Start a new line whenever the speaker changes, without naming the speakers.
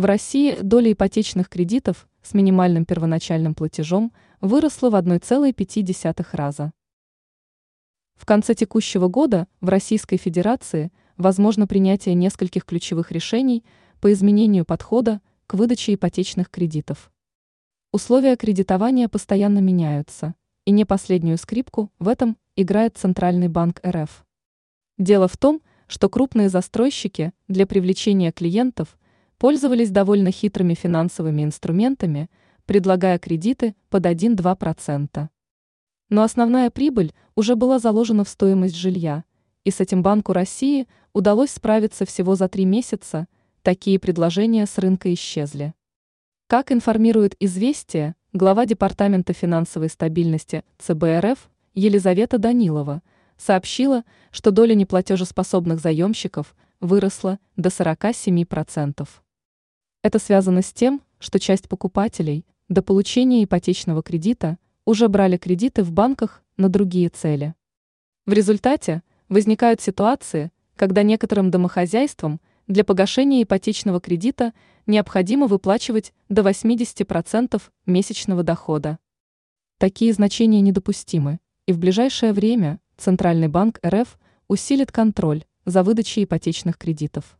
В России доля ипотечных кредитов с минимальным первоначальным платежом выросла в 1,5 раза. В конце текущего года в Российской Федерации возможно принятие нескольких ключевых решений по изменению подхода к выдаче ипотечных кредитов. Условия кредитования постоянно меняются, и не последнюю скрипку в этом играет Центральный банк РФ. Дело в том, что крупные застройщики для привлечения клиентов пользовались довольно хитрыми финансовыми инструментами, предлагая кредиты под 1-2%. Но основная прибыль уже была заложена в стоимость жилья, и с этим Банку России удалось справиться всего за три месяца, такие предложения с рынка исчезли. Как информирует «Известия», глава Департамента финансовой стабильности ЦБ РФ Елизавета Данилова сообщила, что доля неплатежеспособных заемщиков выросла до 47%. Это связано с тем, что часть покупателей до получения ипотечного кредита уже брали кредиты в банках на другие цели. В результате возникают ситуации, когда некоторым домохозяйствам для погашения ипотечного кредита необходимо выплачивать до 80% месячного дохода. Такие значения недопустимы, и в ближайшее время Центральный банк РФ усилит контроль за выдачей ипотечных кредитов.